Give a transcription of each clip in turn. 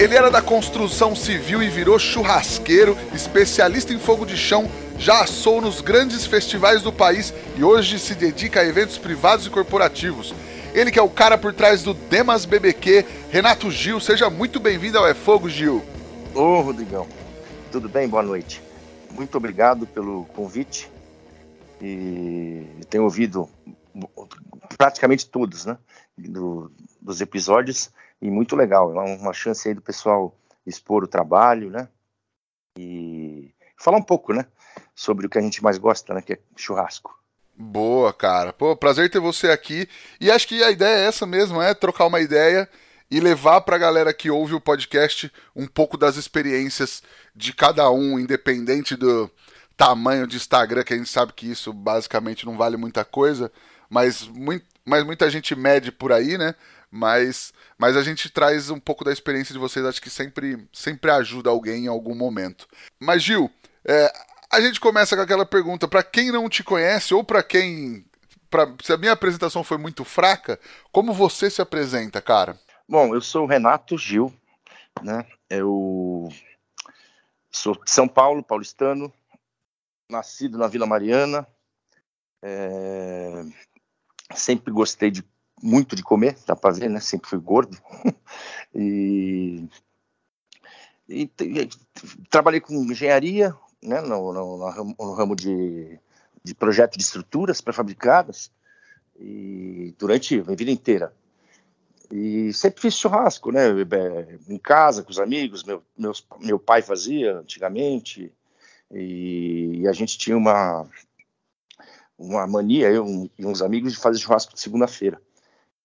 Ele era da construção civil e virou churrasqueiro, especialista em fogo de chão, já assou nos grandes festivais do país e hoje se dedica a eventos privados e corporativos. Ele que é o cara por trás do Demas BBQ, Renato Gil. Seja muito bem-vindo ao É Fogo, Gil. Ô, Rodrigão. Tudo bem? Boa noite. Muito obrigado pelo convite. E tenho ouvido praticamente todos, né? Do, dos episódios e muito legal. É uma chance aí do pessoal expor o trabalho, né? E falar um pouco, né? Sobre o que a gente mais gosta, né? Que é churrasco. Boa, cara. Pô, prazer ter você aqui. E acho que a ideia é essa mesmo, é trocar uma ideia e levar para a galera que ouve o podcast um pouco das experiências de cada um, independente do tamanho de Instagram, que a gente sabe que isso basicamente não vale muita coisa, mas, muito, mas muita gente mede por aí, né? Mas mas a gente traz um pouco da experiência de vocês, acho que sempre, sempre ajuda alguém em algum momento. Mas, Gil, é, a gente começa com aquela pergunta: para quem não te conhece, ou para quem. Pra, se a minha apresentação foi muito fraca, como você se apresenta, cara? Bom, eu sou o Renato Gil, né? Eu sou de São Paulo, paulistano, nascido na Vila Mariana. É... Sempre gostei de muito de comer, dá para ver, né? Sempre fui gordo. e, e, e, trabalhei com engenharia, né? No, no, no ramo de, de projeto de estruturas pré-fabricadas e durante a minha vida inteira. E sempre fiz churrasco, né? Em casa, com os amigos. Meu, meus, meu pai fazia antigamente. E, e a gente tinha uma, uma mania, eu e uns amigos, de fazer churrasco de segunda-feira.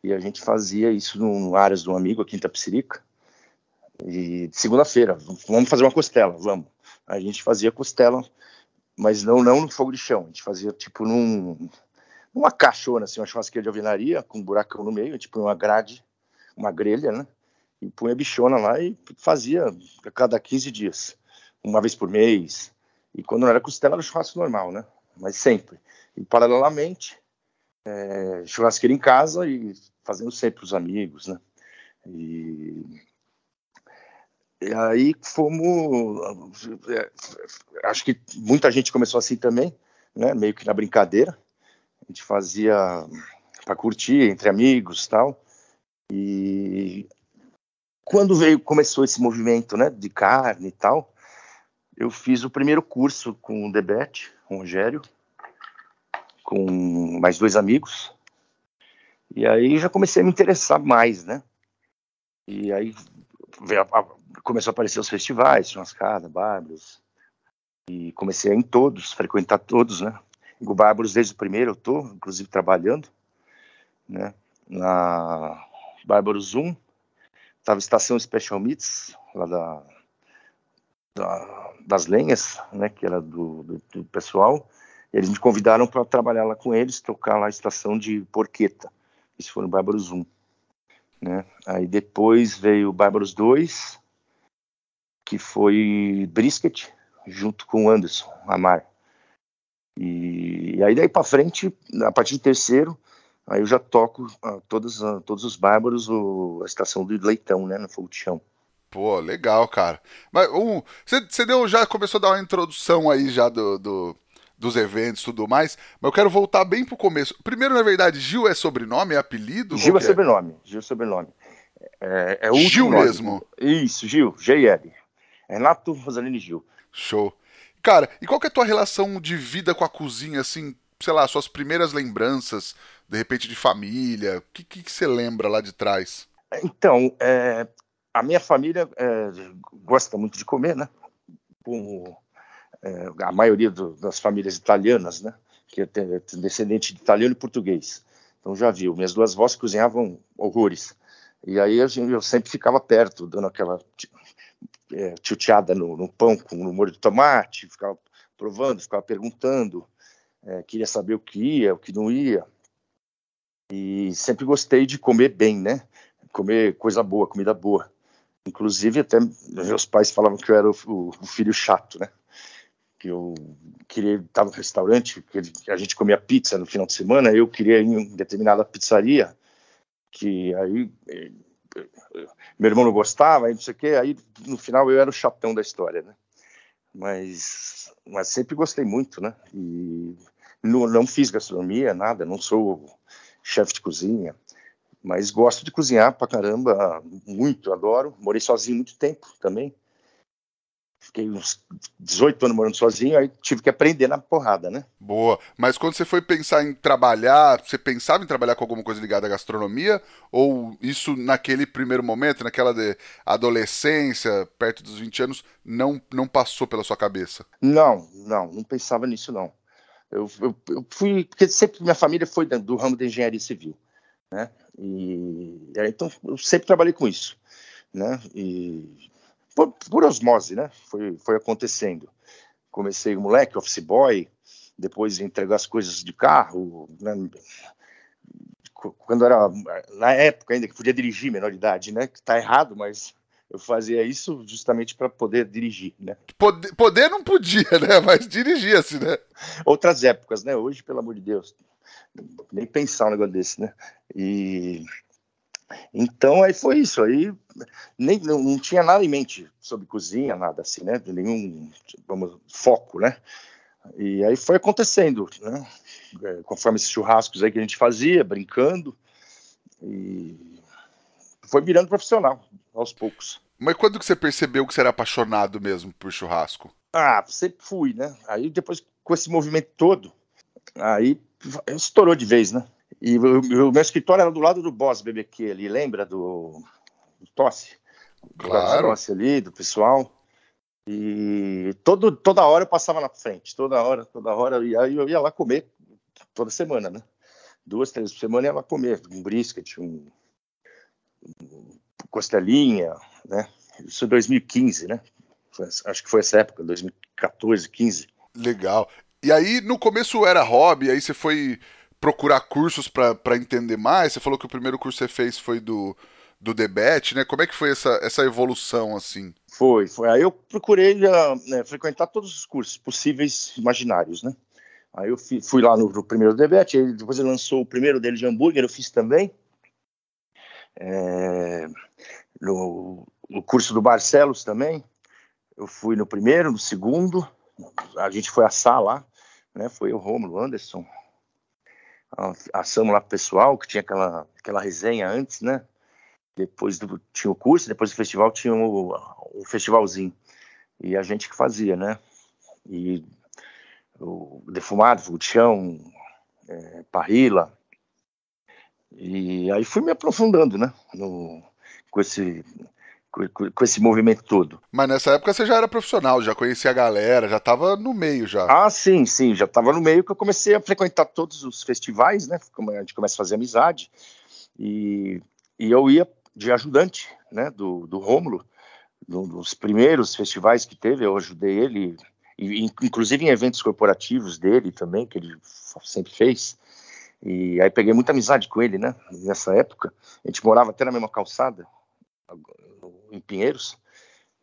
E a gente fazia isso no Áreas do Amigo, aqui em Tapicirica. E segunda-feira, vamos fazer uma costela, vamos. A gente fazia costela, mas não, não no fogo de chão. A gente fazia tipo num, numa caixona, assim, uma churrasqueira de alvenaria, com um buracão no meio, tipo uma grade, uma grelha, né? E punha bichona lá e fazia a cada 15 dias, uma vez por mês. E quando não era costela, era churrasco normal, né? Mas sempre. E paralelamente, é, churrasqueira em casa e fazendo sempre os amigos, né? E, e aí fomos, é, acho que muita gente começou assim também, né? Meio que na brincadeira, a gente fazia para curtir entre amigos, tal. E quando veio começou esse movimento, né? De carne e tal, eu fiz o primeiro curso com o Debete, com o Rogério, com mais dois amigos e aí já comecei a me interessar mais, né? E aí começou a aparecer os festivais, Churrascada, Bárbaros. E comecei a ir em todos, frequentar todos, né? O Bárbaros desde o primeiro eu tô, inclusive trabalhando, né? Na Bárbaros 1, tava Estação Special Meats, lá da, da, das lenhas, né? Que era do, do, do pessoal. Eles me convidaram para trabalhar lá com eles, tocar lá a estação de Porqueta. Isso foi no Bárbaros 1. Né? Aí depois veio o Bárbaros 2, que foi Brisket, junto com Anderson Amar. E, e aí daí para frente, a partir do terceiro, aí eu já toco uh, todos, uh, todos os Bárbaros, o, a estação do Leitão, né, no Fogo de Chão. Pô, legal, cara. Mas você um, deu, já começou a dar uma introdução aí já do, do dos eventos e tudo mais, mas eu quero voltar bem pro começo. Primeiro, na verdade, Gil é sobrenome, é apelido? Gil é, é sobrenome, Gil é sobrenome. É, é o Gil nome. mesmo? Isso, Gil, GL. Renato Rosalini Gil. Show. Cara, e qual que é a tua relação de vida com a cozinha, assim, sei lá, suas primeiras lembranças, de repente, de família? O que, que, você lembra lá de trás? Então, é, a minha família é, gosta muito de comer, né? Com a maioria do, das famílias italianas, né, que é descendente de italiano e português. Então já viu, minhas duas vós cozinhavam horrores. E aí eu, eu sempre ficava perto, dando aquela é, tilteada no, no, pão com no molho de tomate, ficava provando, ficava perguntando, é, queria saber o que ia, o que não ia. E sempre gostei de comer bem, né? Comer coisa boa, comida boa. Inclusive, até meus pais falavam que eu era o, o filho chato, né? Que eu queria estar no restaurante, que a gente comia pizza no final de semana, eu queria ir em determinada pizzaria, que aí eh, meu irmão não gostava, aí não sei o quê, aí no final eu era o chatão da história, né? Mas, mas sempre gostei muito, né? E não, não fiz gastronomia, nada, não sou chefe de cozinha, mas gosto de cozinhar pra caramba, muito, adoro. Morei sozinho muito tempo também. Fiquei uns 18 anos morando sozinho, aí tive que aprender na porrada, né? Boa. Mas quando você foi pensar em trabalhar, você pensava em trabalhar com alguma coisa ligada à gastronomia? Ou isso naquele primeiro momento, naquela adolescência, perto dos 20 anos, não, não passou pela sua cabeça? Não, não, não pensava nisso não. Eu, eu, eu fui, porque sempre minha família foi do ramo de engenharia civil né? E então eu sempre trabalhei com isso, né? E por, por osmose, né? Foi foi acontecendo. Comecei moleque, office boy, depois entregar as coisas de carro, né? quando era na época ainda que podia dirigir menor idade, né? Que tá errado, mas eu fazia isso justamente para poder dirigir, né? Poder, poder, não podia, né? Mas dirigia-se, né? Outras épocas, né? Hoje, pelo amor de Deus, nem pensar um negócio desse, né? E então aí foi isso, aí nem não, não, tinha nada em mente sobre cozinha, nada assim, né? Nenhum vamos, foco, né? E aí foi acontecendo, né? É, conforme esses churrascos aí que a gente fazia, brincando, e foi virando profissional aos poucos. Mas quando que você percebeu que você era apaixonado mesmo por churrasco? Ah, sempre fui, né? Aí depois com esse movimento todo, aí estourou de vez, né? E o, meu escritório era do lado do Boss BBQ ali, lembra do Tosse? Claro. Tosse ali, do pessoal. E todo, toda hora eu passava na frente, toda hora, toda hora, e aí eu ia lá comer toda semana, né? Duas, três por semana eu ia lá comer, um brisket, um, um costelinha, né? Isso em 2015, né? Foi, acho que foi essa época, 2014, 15. Legal. E aí, no começo era hobby, aí você foi procurar cursos para entender mais. Você falou que o primeiro curso que você fez foi do, do Debete, né? Como é que foi essa, essa evolução, assim? Foi, foi. Aí eu procurei uh, né, frequentar todos os cursos possíveis, imaginários, né? Aí eu fui, fui lá no, no, primeiro Debete, aí depois ele lançou o primeiro dele de hambúrguer, eu fiz também. É, no, no curso do Barcelos também, eu fui no primeiro, no segundo, a gente foi assar lá, né? Foi o Romulo Anderson. Assamos lá pro pessoal, que tinha aquela, aquela resenha antes, né? Depois do, tinha o curso, depois do festival tinha o, o festivalzinho. E a gente que fazia, né? E o defumado, chão, é, parrila. E aí fui me aprofundando, né? No, com esse com, esse movimento todo. Mas nessa época você já era profissional, já conhecia a galera, já estava no meio já. Ah, sim, sim, já estava no meio que eu comecei a frequentar todos os festivais, né? A gente começa a fazer amizade e, e eu ia de ajudante, né? Do, do Rômulo, nos primeiros festivais que teve, eu ajudei ele, inclusive em eventos corporativos dele também, que ele sempre fez. E aí peguei muita amizade com ele, né? Nessa época. A gente morava até na mesma calçada em Pinheiros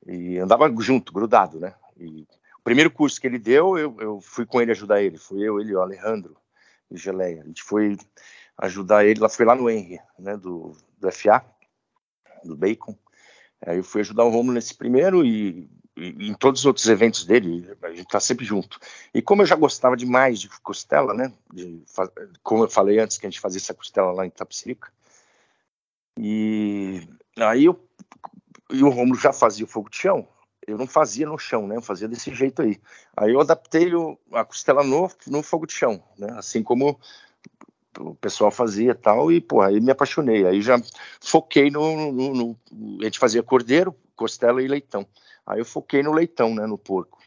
e andava junto, grudado, né? E o primeiro curso que ele deu, eu, eu fui com ele ajudar ele. Fui eu, ele, o Alejandro e Geleia. A gente foi ajudar ele, lá foi lá no Henry, né? Do, do FA, do Bacon. Aí eu fui ajudar o Romulo nesse primeiro e, e, em todos os outros eventos dele, a gente tá sempre junto. E como eu já gostava demais de costela, né? De, como eu falei antes que a gente fazia essa costela lá em Tapsirica. E aí eu e o Romulo já fazia o fogo de chão, eu não fazia no chão, né? Eu fazia desse jeito aí. Aí eu adaptei o, a costela no, no fogo de chão, né? Assim como o pessoal fazia tal, e, pô, aí me apaixonei. Aí já foquei no, no, no, A gente fazia cordeiro, costela e leitão. Aí eu foquei no leitão, né? No porco.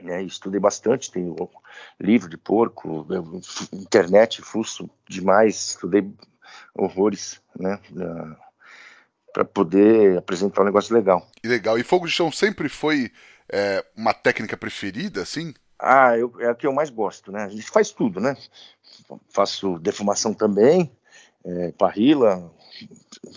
Né, estudei bastante, tenho livro de porco, internet, fuço demais, estudei horrores, né? para poder apresentar um negócio legal. Legal. E fogo de chão sempre foi é, uma técnica preferida, assim? Ah, eu, é a que eu mais gosto, né? A gente faz tudo, né? Faço defumação também, é, parrila,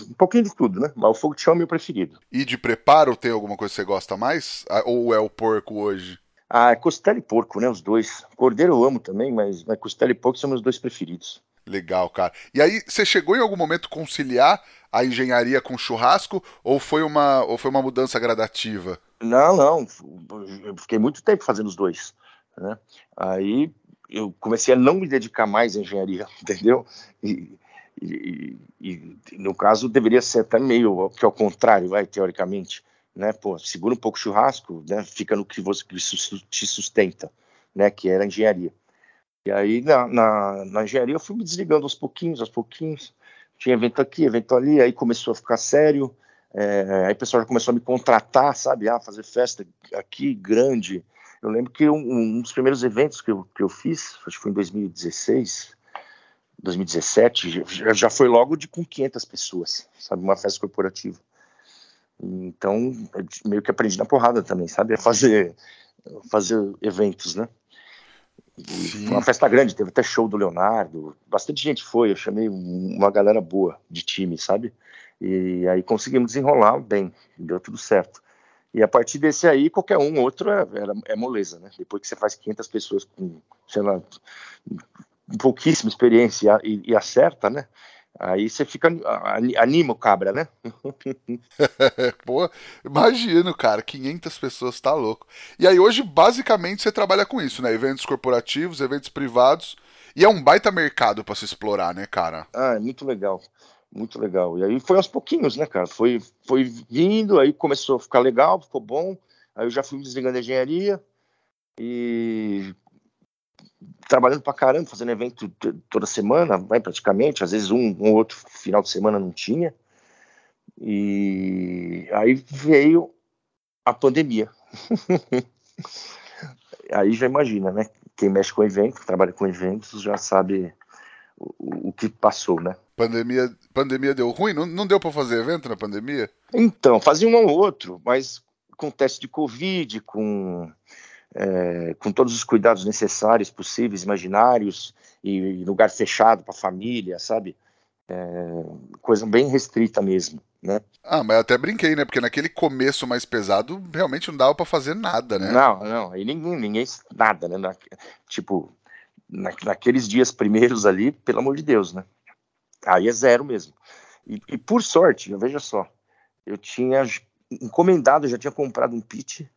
um pouquinho de tudo, né? Mas o fogo de chão é meu preferido. E de preparo, tem alguma coisa que você gosta mais? Ah, ou é o porco hoje? Ah, é costela e porco, né? Os dois. Cordeiro eu amo também, mas, mas costela e porco são meus dois preferidos. Legal, cara. E aí, você chegou em algum momento conciliar a engenharia com churrasco ou foi uma, ou foi uma mudança gradativa? Não, não. Eu fiquei muito tempo fazendo os dois. Né? Aí eu comecei a não me dedicar mais à engenharia, entendeu? E, e, e, no caso deveria ser até meio que ao contrário, vai teoricamente, né? Pô, segura um pouco o churrasco, né? Fica no que você que te sustenta, né? Que era a engenharia. E aí na, na, na engenharia eu fui me desligando aos pouquinhos, aos pouquinhos. Tinha evento aqui, evento ali, aí começou a ficar sério. É, aí o pessoal já começou a me contratar, sabe? Ah, fazer festa aqui grande, eu lembro que um, um, dos primeiros eventos que eu, que eu fiz, acho que foi em 2016, 2017, já, já foi logo de com 500 pessoas, sabe? Uma festa corporativa. Então, meio que aprendi na porrada também, sabe? A fazer, fazer eventos, né? Uma festa grande, teve até show do Leonardo, bastante gente foi, eu chamei uma galera boa de time, sabe? E aí conseguimos desenrolar bem, deu tudo certo. E a partir desse aí, qualquer um outro é, é, é moleza, né? Depois que você faz 500 pessoas com, sei lá, pouquíssima experiência e, e acerta, né? Aí você fica. anima o cabra, né? Pô, imagino, cara, 500 pessoas, tá louco. E aí hoje, basicamente, você trabalha com isso, né? Eventos corporativos, eventos privados. E é um baita mercado para se explorar, né, cara? Ah, é muito legal muito legal. E aí foi aos pouquinhos, né, cara? Foi, foi vindo, aí começou a ficar legal, ficou bom. Aí eu já fui desligando a engenharia e trabalhando pra caramba, fazendo evento toda semana, praticamente, às vezes um, um outro final de semana não tinha. E aí veio a pandemia. aí já imagina, né? Quem mexe com evento, trabalha com eventos, já sabe o, o que passou, né? Pandemia, pandemia deu ruim? Não, não deu para fazer evento na pandemia? Então, fazia um ou outro, mas com teste de Covid, com, é, com todos os cuidados necessários, possíveis, imaginários, e lugar fechado para família, sabe? É, coisa bem restrita mesmo, né? Ah, mas eu até brinquei, né? Porque naquele começo mais pesado, realmente não dava para fazer nada, né? Não, não, aí ninguém, ninguém nada, né? Na, tipo, na, naqueles dias primeiros ali, pelo amor de Deus, né? Aí é zero mesmo. E, e por sorte, veja só, eu tinha encomendado, já tinha comprado um pit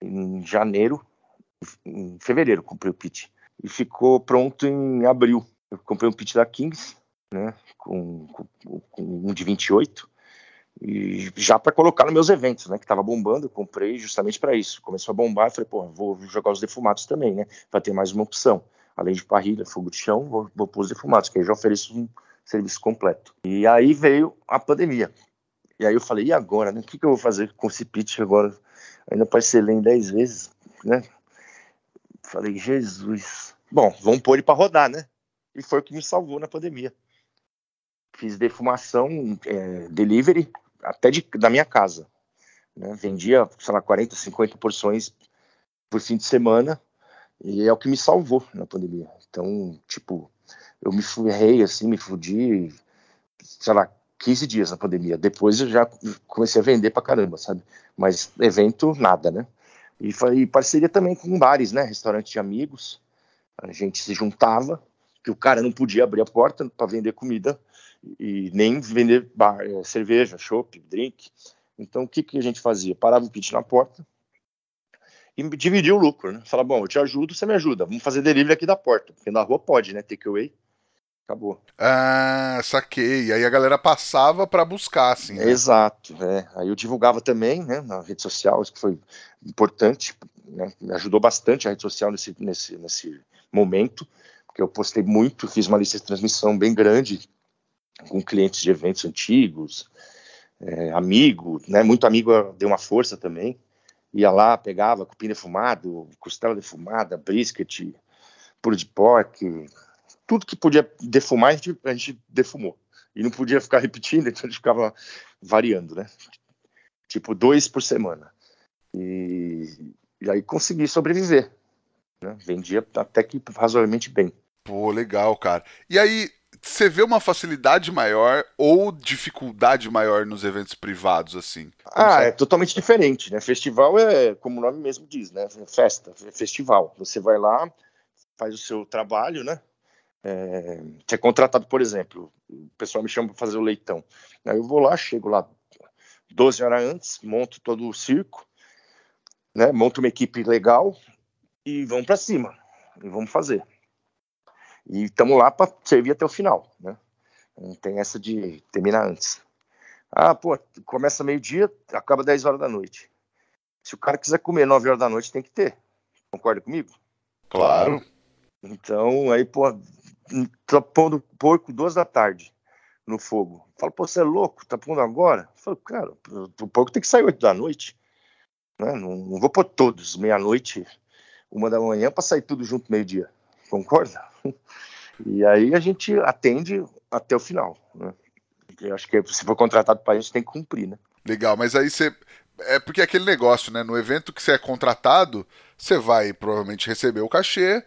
em janeiro, em fevereiro comprei o pit e ficou pronto em abril. Eu comprei um pit da Kings, né, com, com, com um de 28 e já para colocar nos meus eventos, né, que estava bombando, eu comprei justamente para isso. Começou a bombar, eu falei, pô, vou jogar os defumados também, né, para ter mais uma opção. Além de parrilha, fogo de chão, vou, vou pôr os defumados, que aí já ofereço um, serviço completo. E aí veio a pandemia. E aí eu falei, e agora, né? O que, que eu vou fazer com esse pitch agora? Ainda parcelei em 10 vezes, né? Falei, Jesus. Bom, vamos pôr ele para rodar, né? E foi o que me salvou na pandemia. Fiz defumação, é, delivery, até de, da minha casa. Né? Vendia, sei lá, 40, 50 porções por fim de semana. E é o que me salvou na pandemia. Então, tipo, eu me ferrei, assim, me fudi, sei lá, 15 dias na pandemia. Depois eu já comecei a vender pra caramba, sabe? Mas evento, nada, né? E, foi, parceria também com bares, né? Restaurante de amigos. A gente se juntava, que o cara não podia abrir a porta para vender comida e nem vender bar, é, cerveja, chopp, drink. Então o que, que a gente fazia? Parava o pit na porta e dividia o lucro, né? Falava, bom, eu te ajudo, você me ajuda. Vamos fazer delivery aqui da porta, porque na rua pode, né? Takeaway acabou. Ah, saquei. Aí a galera passava para buscar, assim. Né? Exato. É. Aí eu divulgava também, né, na rede social, isso que foi importante, né, me ajudou bastante a rede social nesse, nesse, nesse momento, porque eu postei muito, fiz uma lista de transmissão bem grande com clientes de eventos antigos, é, amigo, né, muito amigo deu uma força também, ia lá, pegava cupim defumado, costela defumada, brisket, puro de pork, tudo que podia defumar, a gente, a gente defumou. e não podia ficar repetindo, então a gente ficava variando, né? Tipo, dois por semana. E, e aí consegui sobreviver. Né? Vendia até que razoavelmente bem. Pô, legal, cara. E aí, você vê uma facilidade maior ou dificuldade maior nos eventos privados, assim? Ah, é totalmente diferente, né? Festival é, como o nome mesmo diz, né? Festa, é festival. Você vai lá, faz o seu trabalho, né? É, você é contratado, por exemplo, o pessoal me chama para fazer o leitão. Aí eu vou lá, chego lá 12 horas antes, monto todo o circo, né? Monto uma equipe legal e vamos para cima. E vamos fazer. E estamos lá para servir até o final, né? Não tem essa de terminar antes. Ah, pô, começa meio-dia, acaba 10 horas da noite. Se o cara quiser comer 9 horas da noite, tem que ter. Concorda comigo? Claro. Então, aí, pô, tá pondo porco duas da tarde no fogo. Fala, pô, você é louco? Tá pondo agora? Falo, cara, o porco tem que sair 8 da noite. Né? Não, não vou pôr todos meia-noite, uma da manhã, para sair tudo junto meio-dia. Concorda? E aí a gente atende até o final. Né? Eu acho que se for contratado para isso, tem que cumprir, né? Legal, mas aí você. É porque é aquele negócio, né? No evento que você é contratado, você vai provavelmente receber o cachê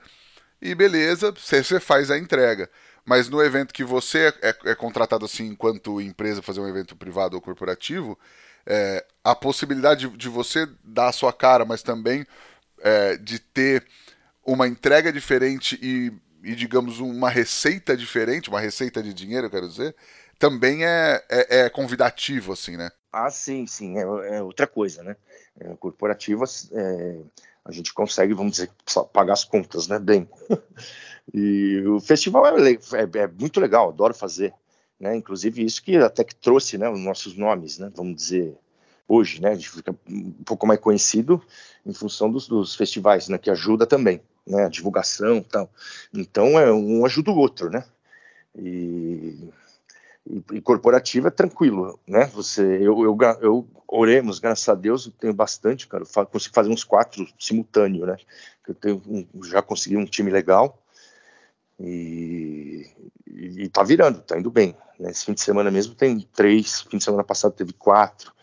e beleza, você, faz a entrega. Mas no evento que você é, é, é contratado assim enquanto empresa fazer um evento privado ou corporativo, é, a possibilidade de, de, você dar a sua cara, mas também é, de ter uma entrega diferente e e, digamos, uma receita diferente, uma receita de dinheiro, quero dizer, também é, é, é convidativo, assim, né? Ah, sim, sim, é, é outra coisa, né? Corporativas, a gente consegue, vamos dizer, pagar as contas, né? Bem. e o festival é, é, é, muito legal, adoro fazer, né? Inclusive isso que até que trouxe, né, os nossos nomes, né? Vamos dizer, hoje, né? A gente fica um pouco mais conhecido em função dos, dos festivais, né? Que ajuda também né, a divulgação tal. Então, é um ajuda o outro, né? E, e, e corporativo é tranquilo, né? Você, eu, eu, eu oremos, graças a Deus, eu tenho bastante, cara. Eu consigo fazer uns quatro simultâneo, né? Eu tenho um, já consegui um time legal e, e, e tá virando, tá indo bem. Né? Esse fim de semana mesmo tem três, fim de semana passado teve quatro.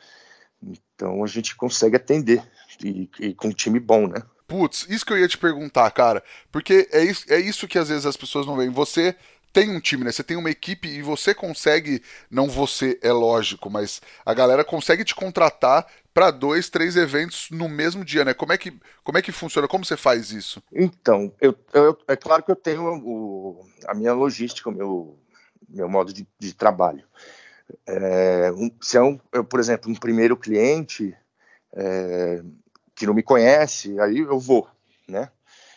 Então a gente consegue atender e, e com um time bom, né? Putz, isso que eu ia te perguntar, cara. Porque é isso, é isso que às vezes as pessoas não veem. Você tem um time, né? Você tem uma equipe e você consegue, não você, é lógico, mas a galera consegue te contratar para dois, três eventos no mesmo dia, né? Como é que, como é que funciona? Como você faz isso? Então, eu, eu é claro que eu tenho o, a minha logística, o meu, meu modo de, de trabalho. É, um, se é um, eu, por exemplo, um primeiro cliente, é, que não me conhece, aí eu vou, né?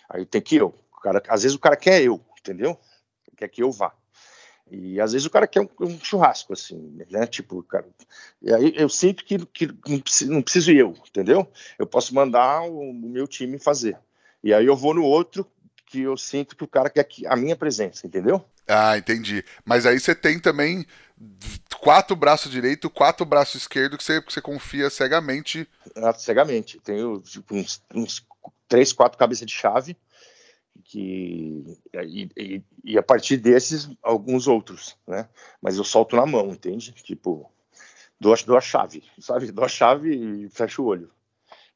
Aí tem que eu. Cara, às vezes o cara quer eu, entendeu? Quer que eu vá. E às vezes o cara quer um, um churrasco, assim, né? Tipo, cara. E aí eu sinto que, que não, preciso, não preciso eu, entendeu? Eu posso mandar o, o, meu time fazer. E aí eu vou no outro que eu sinto que o cara quer a minha presença, entendeu? Ah, entendi. Mas aí você tem também quatro braços direito, quatro braços esquerdo que você, que você confia cegamente. Ah, cegamente. Tenho tipo, uns, uns três, quatro cabeças de chave que e, e, e, a partir desses alguns outros, né? Mas eu solto na mão, entende? Tipo, dou, dou a chave, sabe? Dou a chave e fecho o olho,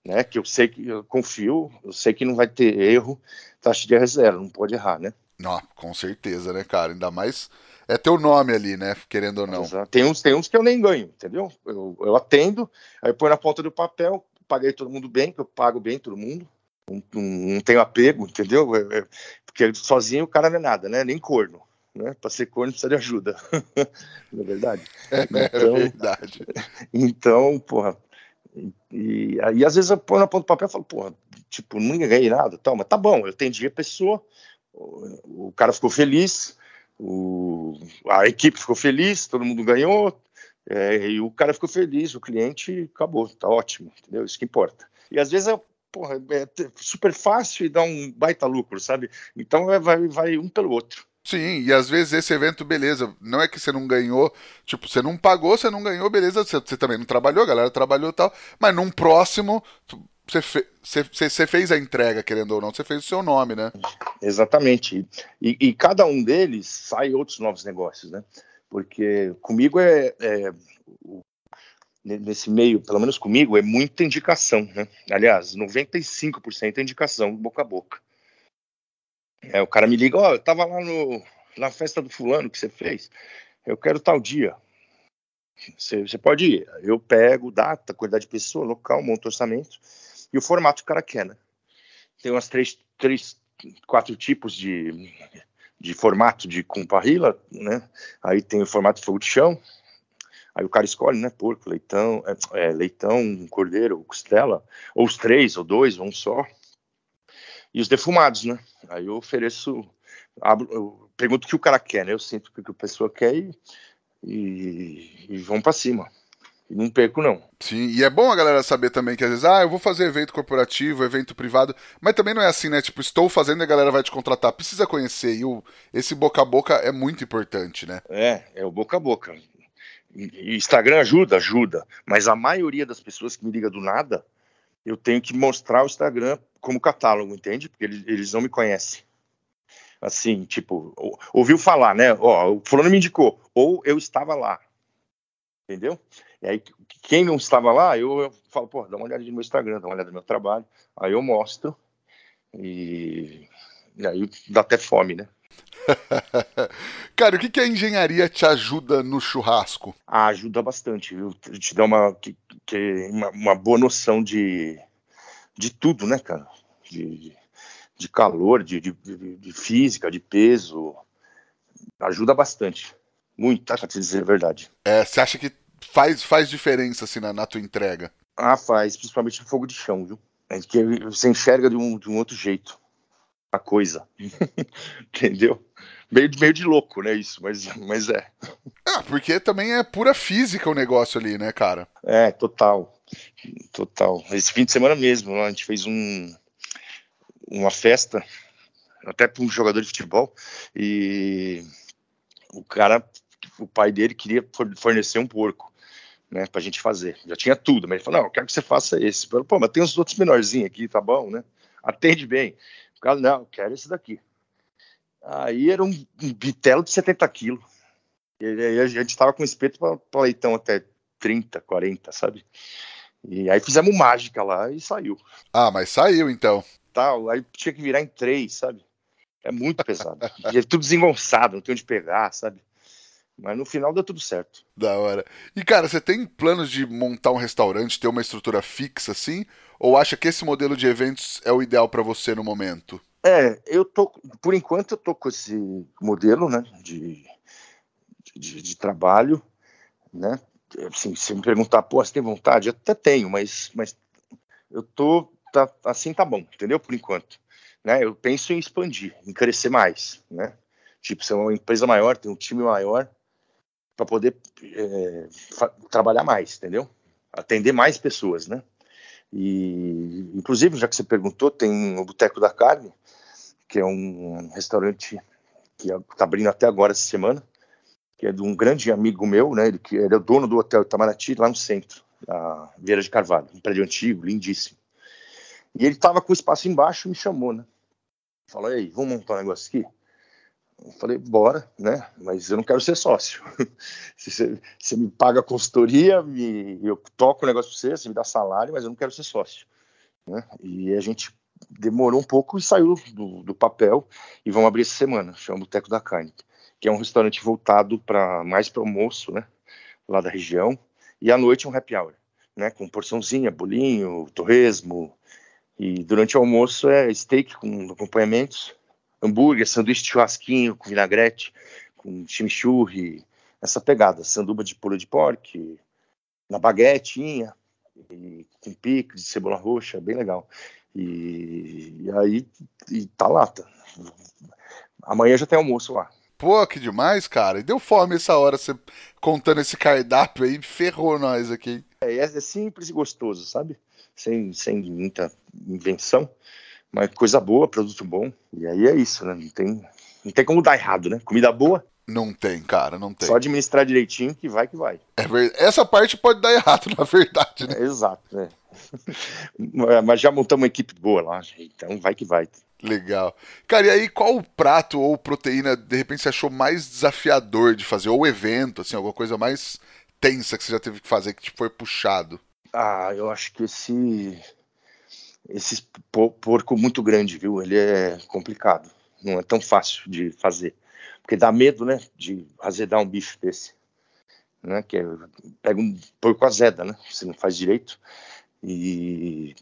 né? Que eu sei que eu confio, eu sei que não vai ter erro, taxa de erro é zero, não pode errar, né? Não, com certeza, né, cara? Ainda mais é teu nome ali, né? Querendo ou não. Tem uns, tem uns que eu nem ganho, entendeu? Eu, eu atendo, aí põe na ponta do papel, paguei todo mundo bem, que eu pago bem todo mundo. Não, não, tenho apego, entendeu? É, é, porque sozinho o cara não é nada, né? Nem corno. Né? Para ser corno precisa de ajuda. não é verdade? É, então, é verdade. Então, porra. E aí, às vezes, eu ponho na ponta do papel e falo, porra, tipo, não ganhei nada, tal, mas tá bom, eu atendi a pessoa, o, o cara ficou feliz, o, a equipe ficou feliz, todo mundo ganhou, é, e o cara ficou feliz, o cliente acabou, tá ótimo, entendeu? Isso que importa. E às vezes é, porra, é super fácil e dá um baita lucro, sabe? Então é, vai, vai um pelo outro. Sim, e às vezes esse evento, beleza, não é que você não ganhou, tipo, você não pagou, você não ganhou, beleza, você, você também não trabalhou, a galera trabalhou e tal, mas num próximo, você, fe, você, você, fez a entrega, querendo ou não, você fez o seu nome, né? Exatamente. E, e, cada um deles sai outros novos negócios, né? Porque comigo é, é nesse meio, pelo menos comigo, é muita indicação, né? Aliás, 95% é indicação, boca a boca. É, o cara me liga, ó, oh, eu tava lá no, na festa do fulano que você fez, eu quero tal dia. Você, pode ir. Eu pego data, quantidade de pessoa, local, monto orçamento e o formato que o cara quer, né? Tem umas três, três quatro tipos de, de formato de comparrila, né? Aí tem o formato fogo de chão, Aí o cara escolhe, né? Porco, leitão, é, é, leitão, cordeiro, costela, ou os três, ou dois, ou um só. E os defumados, né? Aí eu ofereço, abro, eu pergunto o que o cara quer, né? Eu sinto o que a pessoa quer e, e, e vão para cima. E não perco, não. Sim, e é bom a galera saber também que às vezes, ah, eu vou fazer evento corporativo, evento privado, mas também não é assim, né? Tipo, estou fazendo e a galera vai te contratar. Precisa conhecer. E o, esse boca a boca é muito importante, né? É, é o boca a boca. Instagram ajuda, ajuda, mas a maioria das pessoas que me liga do nada, eu tenho que mostrar o Instagram como catálogo, entende? Porque eles, eles não me conhecem. Assim, tipo, ouviu falar, né? Ó, o fulano me indicou, ou eu estava lá, entendeu? E aí, quem não estava lá, eu, eu falo, pô, dá uma olhada no meu Instagram, dá uma olhada no meu trabalho, aí eu mostro, e, e aí dá até fome, né? Cara, o que, que a engenharia te ajuda no churrasco? Ah, ajuda bastante, viu? Te dá uma, que, que, uma, uma, boa noção de, de tudo, né, cara? De, de calor, de, de, de física, de peso. Ajuda bastante. Muito, tá? Pra te dizer a verdade. É, você acha que faz, faz diferença assim na, na tua entrega? Ah, faz, principalmente no fogo de chão, viu? É que você enxerga de um, de um outro jeito a coisa. Entendeu? Meio, meio de louco, né? Isso, mas, mas é. Ah, porque também é pura física o negócio ali, né, cara? É, total. Total. Esse fim de semana mesmo, a gente fez um, uma festa, até para um jogador de futebol, e o cara, o pai dele queria fornecer um porco. Né, pra gente fazer. Já tinha tudo, mas ele falou: Não, eu quero que você faça esse. Eu falei, Pô, mas tem uns outros menorzinhos aqui, tá bom, né? Atende bem. Cara, não, quero esse daqui. Aí era um, um bitelo de 70 quilos. E aí a gente tava com espeto para leitão até 30, 40, sabe? E aí fizemos mágica lá e saiu. Ah, mas saiu então. Tal, aí tinha que virar em três, sabe? É muito pesado. e é tudo desengonçado, não tem onde pegar, sabe? Mas no final deu tudo certo. Da hora. E cara, você tem planos de montar um restaurante, ter uma estrutura fixa assim? Ou acha que esse modelo de eventos é o ideal para você no momento? É, eu tô, por enquanto eu tô com esse modelo, né, de, de, de trabalho, né, assim, se me perguntar, pô, você tem vontade? Eu até tenho, mas, mas eu tô, tá, assim tá bom, entendeu? Por enquanto, né, eu penso em expandir, em crescer mais, né, tipo, ser uma empresa maior, ter um time maior, para poder é, trabalhar mais, entendeu? Atender mais pessoas, né? E, inclusive, já que você perguntou, tem o Boteco da Carne, que é um restaurante que está abrindo até agora essa semana, que é de um grande amigo meu, né? Ele, que ele é o dono do Hotel Itamaraty, lá no centro, na Vieira de Carvalho, um prédio antigo, lindíssimo. E ele estava com o espaço embaixo e me chamou, né? Falou, aí, vamos montar um negócio aqui? Eu falei, bora, né? Mas eu não quero ser sócio. você, você, me paga a consultoria, me, eu toco o negócio para você, você me dá salário, mas eu não quero ser sócio. Né? E a gente demorou um pouco e saiu do, do papel e vamos abrir essa semana, chama Boteco da Carne, que é um restaurante voltado para mais para almoço, né? Lá da região. E à noite um happy hour, né? Com porçãozinha, bolinho, torresmo. E durante o almoço é steak com acompanhamentos hambúrguer, sanduíche de churrasquinho com vinagrete, com chimichurri, essa pegada, sanduba de pula de porco, na baguetinha, e, com pico de cebola roxa, bem legal. E, e aí, e tá lá, tá. Amanhã já tem almoço lá. Pô, que demais, cara. E deu fome essa hora, você contando esse cardápio aí, ferrou nós aqui. É, é simples e gostoso, sabe? Sem, sem muita invenção mas coisa boa, produto bom. E aí é isso, né? Não tem, não tem como dar errado, né? Comida boa. Não tem, cara, não tem. Só administrar direitinho que vai que vai. É ver... Essa parte pode dar errado, na verdade, né? É, exato, né? Mas já montamos uma equipe boa lá, então vai que vai. Legal. Cara, e aí qual o prato ou proteína, de repente, você achou mais desafiador de fazer? Ou evento, assim, alguma coisa mais tensa que você já teve que fazer, que te foi puxado? Ah, eu acho que esse esse porco muito grande, viu? Ele é complicado. Não é tão fácil de fazer. Porque dá medo, né? De azedar um bicho desse. Né? Que é, pega um porco azeda, né? Você não faz direito. E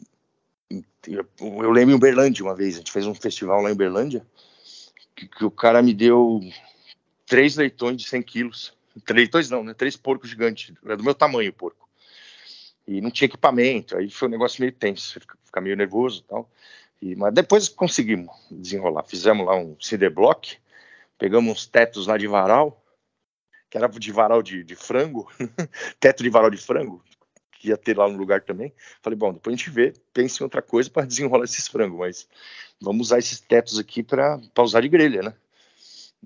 eu, lembro em Uberlândia uma vez, a gente fez um festival lá em Uberlândia, que, que o cara me deu três leitões de 100 quilos. Leitões não, né? Três porcos gigantes. Era do meu tamanho o porco e não tinha equipamento, aí foi um negócio meio tenso, ficar meio nervoso e tal. E, mas depois conseguimos desenrolar. Fizemos lá um cinder block, pegamos uns tetos lá de varal, que era de varal de, de frango, teto de varal de frango, que ia ter lá no lugar também. Falei, bom, depois a gente vê, pense em outra coisa para desenrolar esses frangos, mas vamos usar esses tetos aqui para usar de grelha, né?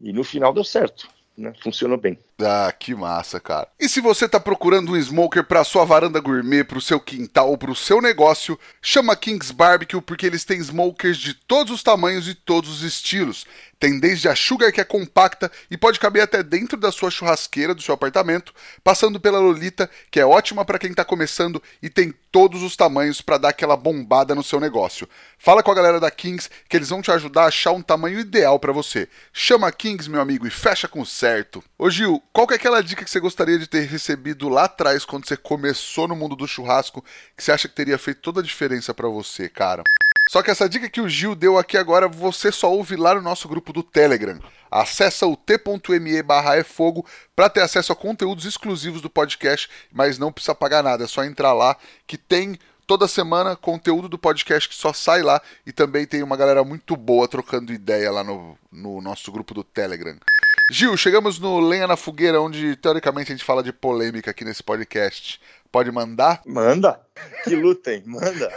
E no final deu certo né? Funcionou bem. Ah, que massa, cara. E se você tá procurando um smoker para sua varanda gourmet, para o seu quintal ou para o seu negócio, chama Kings Barbecue porque eles têm smokers de todos os tamanhos e todos os estilos. Tem desde a Sugar que é compacta e pode caber até dentro da sua churrasqueira do seu apartamento, passando pela Lolita, que é ótima para quem está começando e tem todos os tamanhos para dar aquela bombada no seu negócio. Fala com a galera da Kings que eles vão te ajudar a achar um tamanho ideal para você. Chama a Kings, meu amigo, e fecha com certo. Ô Gil, qual que é aquela dica que você gostaria de ter recebido lá atrás quando você começou no mundo do churrasco que você acha que teria feito toda a diferença para você, cara? Só que essa dica que o Gil deu aqui agora, você só ouve lá no nosso grupo do Telegram. Acesse o t.me barra é para ter acesso a conteúdos exclusivos do podcast, mas não precisa pagar nada, é só entrar lá que tem toda semana conteúdo do podcast que só sai lá e também tem uma galera muito boa trocando ideia lá no, no nosso grupo do Telegram. Gil, chegamos no Lenha na Fogueira, onde teoricamente a gente fala de polêmica aqui nesse podcast. Pode mandar? Manda. Que lutem, manda.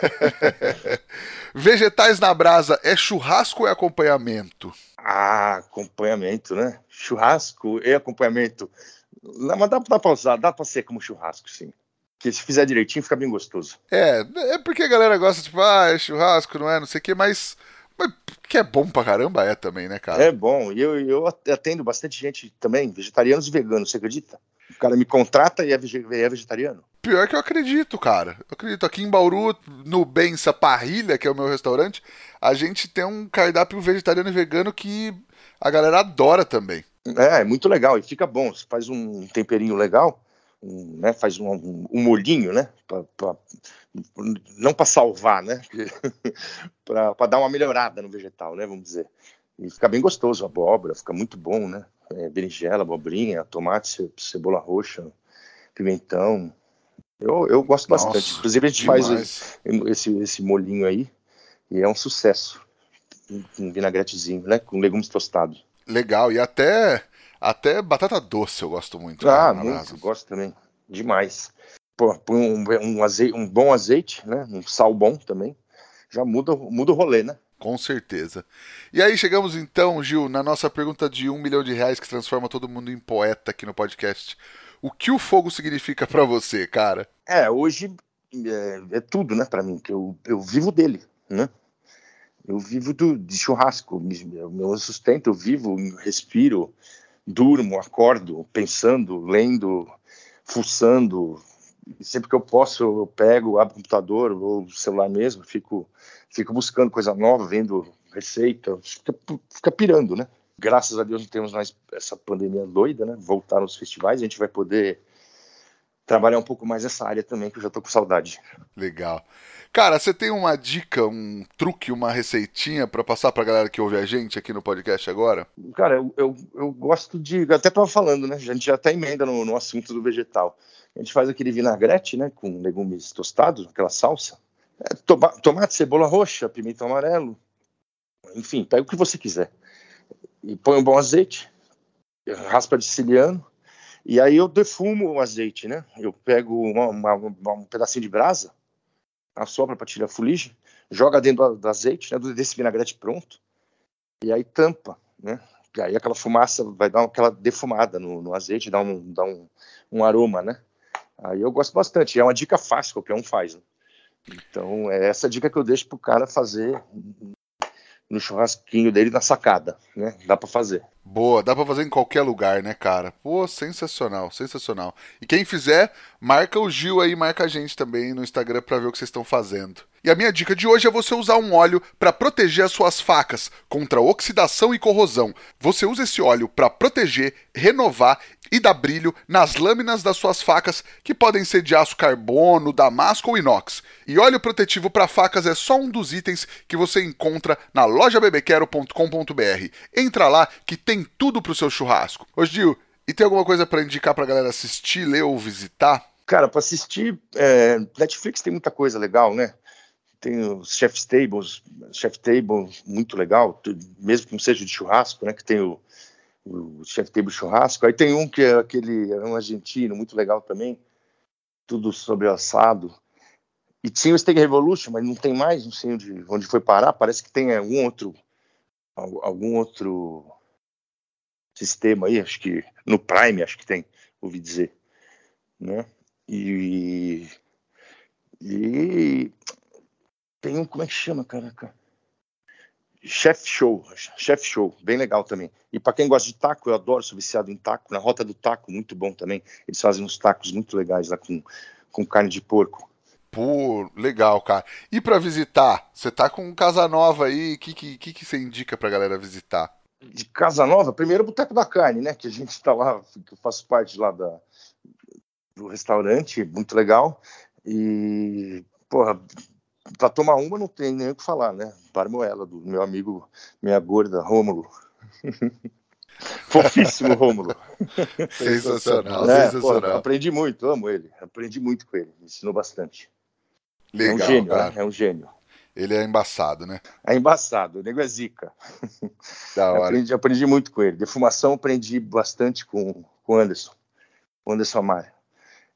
Vegetais na brasa é churrasco ou é acompanhamento? Ah, acompanhamento, né? Churrasco e acompanhamento. Mas dá, dá pra usar, dá pra ser como churrasco, sim. Que se fizer direitinho fica bem gostoso. É, é porque a galera gosta, tipo, ah, é churrasco, não é, não sei o quê, mas, mas que é bom pra caramba é também, né, cara? É bom. E eu, eu atendo bastante gente também, vegetarianos e veganos, você acredita? O cara me contrata e é, é vegetariano. Pior que eu acredito, cara. Eu acredito. Aqui em Bauru, no Bença Parrilha, que é o meu restaurante, a gente tem um cardápio vegetariano e vegano que a galera adora também. É, é muito legal e fica bom. Você faz um temperinho legal, um, né, faz um, um, um, molhinho, né? Pra, pra, não para salvar, né? para dar uma melhorada no vegetal, né? Vamos dizer. E fica bem gostoso, a abóbora, fica muito bom, né? É, berinjela, abobrinha, tomate, cebola roxa, pimentão. Eu, eu gosto Nossa, bastante. Inclusive, a gente demais. faz esse, esse molinho aí e é um sucesso. Um vinagretezinho, né? Com legumes tostados. Legal, e até, até batata doce eu gosto muito. Ah, muito, brasa. gosto também. Demais. Pô, um, um, azeite, um bom azeite, né? Um sal bom também. Já muda, muda o rolê, né? Com certeza. E aí chegamos então, Gil, na nossa pergunta de um milhão de reais que transforma todo mundo em poeta aqui no podcast. O que o fogo significa para você, cara? É, hoje é, é tudo, né, para mim, que eu, eu vivo dele, né? Eu vivo do, de churrasco, meu, meu sustento, eu vivo, respiro, durmo, acordo, pensando, lendo, fuçando. Sempre que eu posso, eu pego, abro o computador ou o celular mesmo, fico, fico buscando coisa nova, vendo receita, fica, fica pirando, né? graças a Deus não temos mais essa pandemia doida, né? Voltar nos festivais, a gente vai poder trabalhar um pouco mais essa área também, que eu já tô com saudade. Legal. Cara, você tem uma dica, um truque, uma receitinha para passar pra galera que ouve a gente aqui no podcast agora? Cara, eu, eu, eu gosto de. Até tava falando, né? A gente já até emenda no, no assunto do vegetal. A gente faz aquele vinagrete, né? Com legumes tostados, aquela salsa. É, tomate, cebola roxa, pimenta amarelo. Enfim, pega o que você quiser e põe um bom azeite, raspa de siciliano, e aí eu defumo o azeite, né? Eu pego uma, uma, um pedacinho de brasa, assopra para tirar a fuligem, joga dentro do, do azeite, né, desse vinagrete pronto, e aí tampa, né? E aí aquela fumaça vai dar aquela defumada no, no azeite, dá, um, dá um, um, aroma, né? Aí eu gosto bastante, é uma dica fácil, qualquer um faz. Né? Então, é essa dica que eu deixo pro cara fazer no churrasquinho dele na sacada, né? Dá para fazer. Boa, dá para fazer em qualquer lugar, né, cara? Pô, sensacional, sensacional. E quem fizer, marca o Gil aí, marca a gente também no Instagram para ver o que vocês estão fazendo. E a minha dica de hoje é você usar um óleo para proteger as suas facas contra oxidação e corrosão. Você usa esse óleo para proteger, renovar e dar brilho nas lâminas das suas facas, que podem ser de aço carbono, damasco ou inox. E óleo protetivo para facas é só um dos itens que você encontra na lojabebequero.com.br. Entra lá que tem tudo pro seu churrasco. Ô Gil, e tem alguma coisa para indicar pra galera assistir, ler ou visitar? Cara, para assistir, é, Netflix tem muita coisa legal, né? tem os chef tables, chef table muito legal, mesmo que não seja de churrasco, né? Que tem o, o chef table churrasco. Aí tem um que é aquele, é um argentino muito legal também, tudo sobre assado. E tinha o Steak Revolution, mas não tem mais, não sei onde, onde foi parar. Parece que tem algum outro, algum outro sistema aí, acho que no Prime, acho que tem, ouvi dizer, né? E, e tem um, como é que chama, caraca? Chef Show, Chef Show, bem legal também. E para quem gosta de taco, eu adoro, sou viciado em taco. Na Rota do Taco, muito bom também. Eles fazem uns tacos muito legais lá com, com carne de porco. Pô, legal, cara. E para visitar, você tá com Casa Nova aí, o que, que, que você indica pra galera visitar? De Casa Nova, primeiro Boteco da Carne, né? Que a gente tá lá, eu faço parte lá da, do restaurante, muito legal. E, porra, para tomar uma não tem nem o que falar, né? Parmoela, do meu amigo, minha gorda, Rômulo. Fofíssimo, Rômulo. Sensacional, é, sensacional. Pô, aprendi muito, amo ele. Aprendi muito com ele, me ensinou bastante. Legal, é um gênio. Né? É um gênio. Ele é embaçado, né? É embaçado, o nego é zica. Da hora. Aprendi, aprendi muito com ele. Defumação aprendi bastante com o Anderson, o Anderson Amar.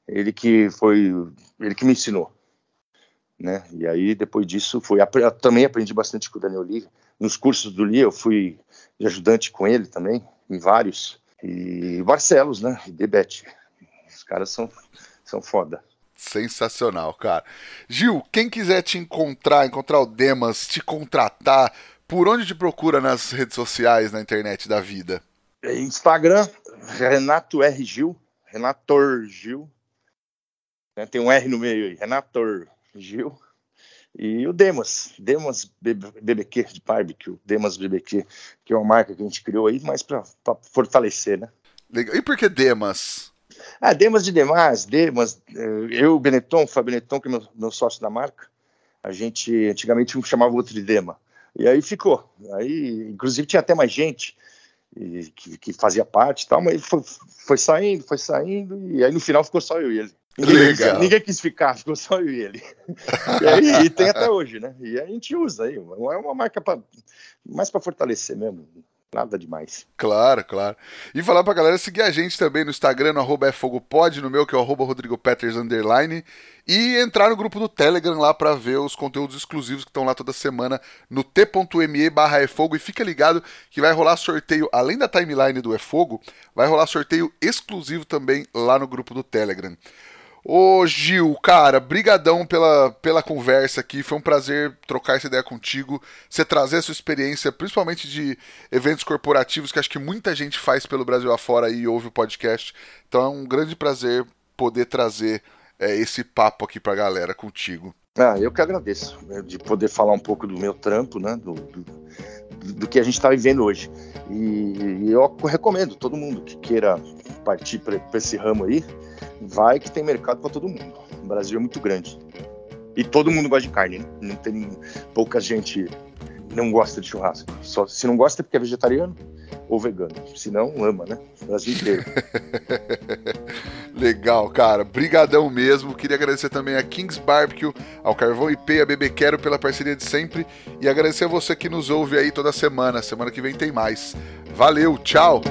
Ele que foi, ele que me ensinou né? E aí depois disso foi também aprendi bastante com o Daniel Lee. Nos cursos do Lee eu fui ajudante com ele também, em vários. E Barcelos, né? E Debete. Os caras são são foda. Sensacional, cara. Gil, quem quiser te encontrar, encontrar o Demas, te contratar, por onde te procura nas redes sociais, na internet da vida? Instagram, Renato R. Gil, Renator Gil. Né, tem um R no meio aí, Renator Gil. E o Demas, Demas BBQ de barbecue, Demas BBQ, que é uma marca que a gente criou aí, mais para fortalecer, né? Legal. E por que Demas? Ah, Demas de Demas, Demas, eh, eu, o Benetton, o Fábio Benetton, que é meu, meu sócio da marca, a gente antigamente um chamava o outro de Dema. E aí ficou. Aí, inclusive, tinha até mais gente que, que fazia parte e tal, mas foi, foi saindo, foi saindo, e aí no final ficou só eu e ele. Ninguém, quis, ninguém quis ficar, ficou só eu e ele. E, aí, e tem até hoje, né? E a gente usa aí. É uma marca pra, mais para fortalecer mesmo. Nada demais. Claro, claro. E falar pra galera seguir a gente também no Instagram, no arroba é fogopod, no meu que é o arroba Rodrigo Peters underline, e entrar no grupo do Telegram lá para ver os conteúdos exclusivos que estão lá toda semana no t.me barra efogo e fica ligado que vai rolar sorteio, além da timeline do Efogo, vai rolar sorteio exclusivo também lá no grupo do Telegram. Ô Gil, cara, brigadão pela, pela conversa aqui, foi um prazer trocar essa ideia contigo, você trazer a sua experiência, principalmente de eventos corporativos, que acho que muita gente faz pelo Brasil afora e ouve o podcast, então é um grande prazer poder trazer é, esse papo aqui pra galera contigo. Ah, eu que agradeço né, de poder falar um pouco do meu trampo, né, do, do, do que a gente está vivendo hoje. E, e eu recomendo todo mundo que queira partir para esse ramo aí, vai que tem mercado para todo mundo. O Brasil é muito grande. E todo mundo gosta de carne, né? Não tem pouca gente não gosta de churrasco. Só se não gosta é porque é vegetariano ou vegano. Se não, ama, né? Brasil inteiro. Legal, cara. Brigadão mesmo. Queria agradecer também a Kings Barbecue, ao Carvão IP, a Bebê Quero pela parceria de sempre e agradecer a você que nos ouve aí toda semana. Semana que vem tem mais. Valeu, tchau.